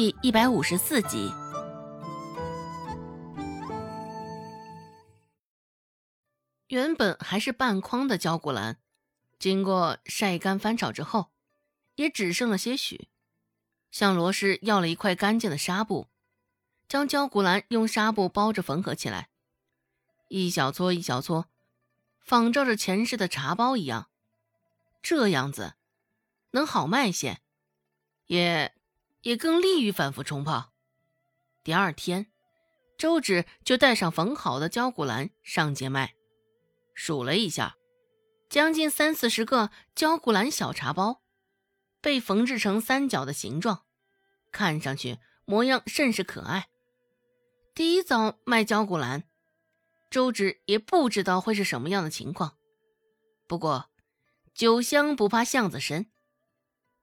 第一百五十四集。原本还是半筐的焦骨兰，经过晒干翻炒之后，也只剩了些许。向罗氏要了一块干净的纱布，将焦骨兰用纱布包着缝合起来，一小撮一小撮，仿照着前世的茶包一样，这样子能好卖些，也也更利于反复冲泡。第二天，周芷就带上缝好的焦骨兰上街卖。数了一下，将近三四十个焦骨兰小茶包，被缝制成三角的形状，看上去模样甚是可爱。第一遭卖焦骨兰，周芷也不知道会是什么样的情况。不过，酒香不怕巷子深，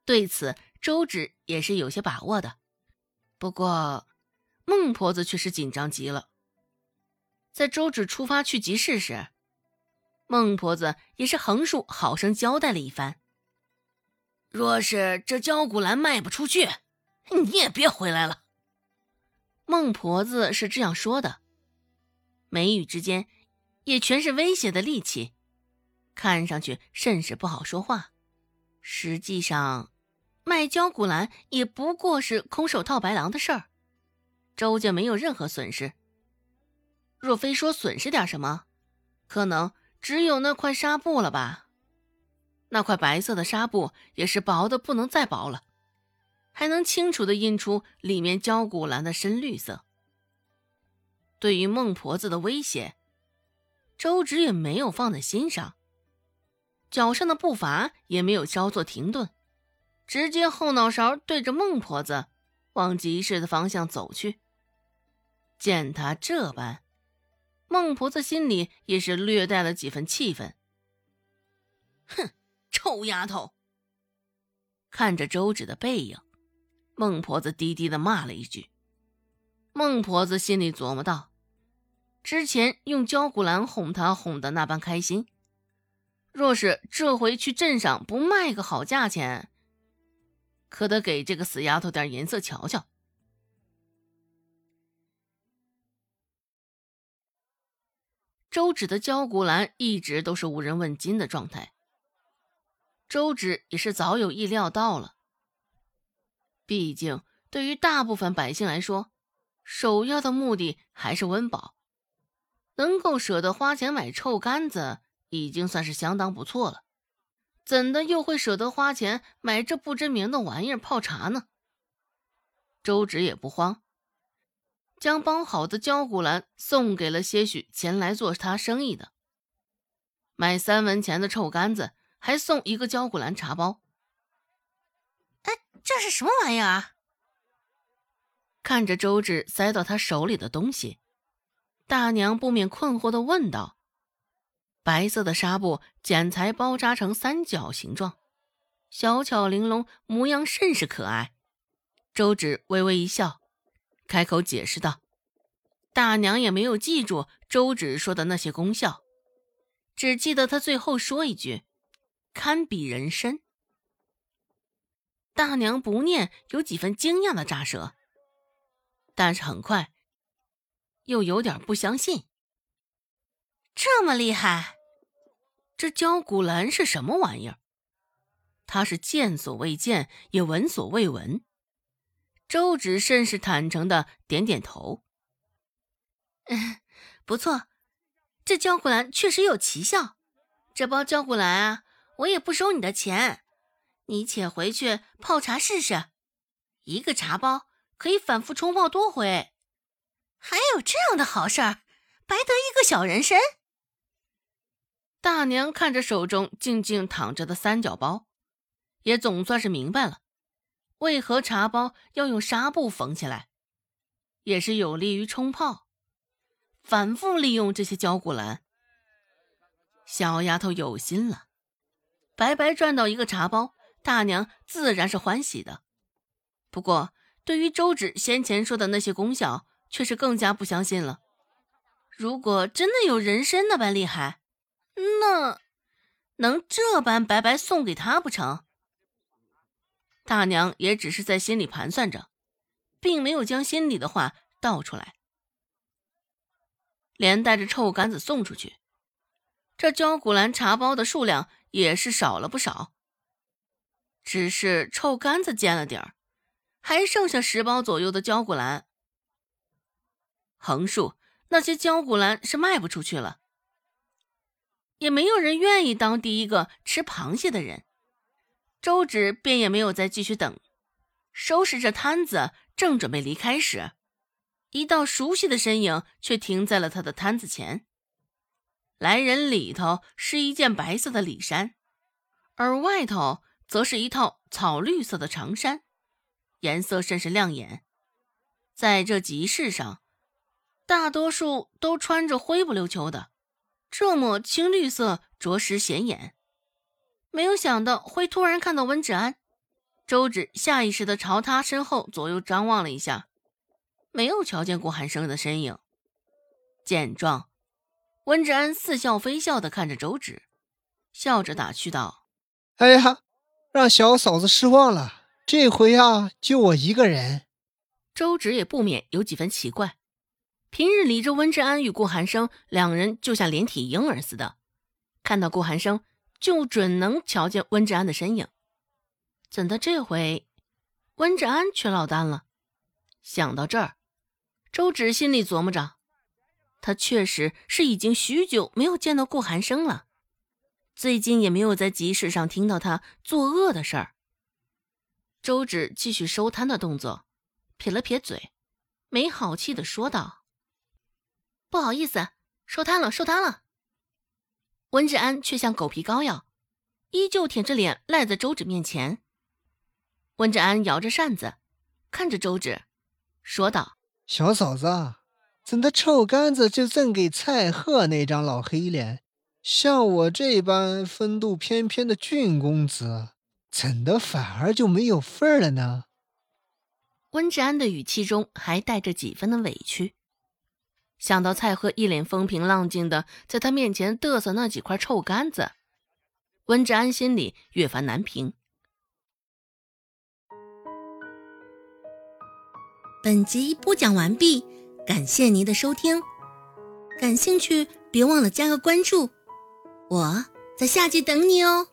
对此周芷也是有些把握的。不过，孟婆子却是紧张极了。在周芷出发去集市时，孟婆子也是横竖好生交代了一番。若是这焦骨兰卖不出去，你也别回来了。孟婆子是这样说的，眉宇之间也全是威胁的戾气，看上去甚是不好说话。实际上，卖焦骨兰也不过是空手套白狼的事儿，周家没有任何损失。若非说损失点什么，可能。只有那块纱布了吧？那块白色的纱布也是薄的不能再薄了，还能清楚的印出里面焦骨兰的深绿色。对于孟婆子的威胁，周芷也没有放在心上，脚上的步伐也没有稍作停顿，直接后脑勺对着孟婆子往集市的方向走去。见他这般。孟婆子心里也是略带了几分气愤。哼，臭丫头！看着周芷的背影，孟婆子低低的骂了一句。孟婆子心里琢磨道：之前用焦骨兰哄她哄得那般开心，若是这回去镇上不卖个好价钱，可得给这个死丫头点颜色瞧瞧。周芷的焦骨兰一直都是无人问津的状态。周芷也是早有意料到了。毕竟，对于大部分百姓来说，首要的目的还是温饱。能够舍得花钱买臭干子，已经算是相当不错了。怎的又会舍得花钱买这不知名的玩意儿泡茶呢？周芷也不慌。将包好的焦骨兰送给了些许前来做他生意的，买三文钱的臭干子，还送一个焦骨兰茶包。哎，这是什么玩意儿？看着周芷塞到他手里的东西，大娘不免困惑的问道：“白色的纱布剪裁包扎成三角形状，小巧玲珑，模样甚是可爱。”周芷微微一笑。开口解释道：“大娘也没有记住周芷说的那些功效，只记得她最后说一句‘堪比人参’。”大娘不念有几分惊讶的乍舌，但是很快又有点不相信：“这么厉害？这焦骨兰是什么玩意儿？他是见所未见，也闻所未闻。”周芷甚是坦诚的点点头。嗯，不错，这焦骨兰确实有奇效。这包焦骨兰啊，我也不收你的钱，你且回去泡茶试试。一个茶包可以反复冲泡多回，还有这样的好事儿，白得一个小人参。大娘看着手中静静躺着的三角包，也总算是明白了。为何茶包要用纱布缝起来？也是有利于冲泡，反复利用这些焦骨兰。小丫头有心了，白白赚到一个茶包，大娘自然是欢喜的。不过，对于周芷先前说的那些功效，却是更加不相信了。如果真的有人参那般厉害，那能这般白白送给他不成？大娘也只是在心里盘算着，并没有将心里的话道出来，连带着臭干子送出去。这焦古兰茶包的数量也是少了不少，只是臭干子尖了点儿，还剩下十包左右的焦古兰。横竖那些焦古兰是卖不出去了，也没有人愿意当第一个吃螃蟹的人。周芷便也没有再继续等，收拾着摊子，正准备离开时，一道熟悉的身影却停在了他的摊子前。来人里头是一件白色的里衫，而外头则是一套草绿色的长衫，颜色甚是亮眼。在这集市上，大多数都穿着灰不溜秋的，这抹青绿色着实显眼。没有想到会突然看到温芷安，周芷下意识地朝他身后左右张望了一下，没有瞧见顾寒生的身影。见状。温芷安似笑非笑的看着周芷，笑着打趣道：“哎呀，让小嫂子失望了。这回啊，就我一个人。”周芷也不免有几分奇怪。平日里，这温志安与顾寒生两人就像连体婴儿似的，看到顾寒生就准能瞧见温志安的身影。怎的这回温志安却落单了？想到这儿，周芷心里琢磨着。他确实是已经许久没有见到顾寒生了，最近也没有在集市上听到他作恶的事儿。周芷继续收摊的动作，撇了撇嘴，没好气的说道：“不好意思，收摊了，收摊了。”温志安却像狗皮膏药，依旧舔着脸赖在周芷面前。温志安摇着扇子，看着周芷，说道：“小嫂子。”怎的臭干子就赠给蔡贺那张老黑脸？像我这般风度翩翩的俊公子，怎的反而就没有份儿了呢？温志安的语气中还带着几分的委屈。想到蔡贺一脸风平浪静的在他面前嘚瑟那几块臭干子，温志安心里越发难平。本集播讲完毕。感谢您的收听，感兴趣别忘了加个关注，我在下集等你哦。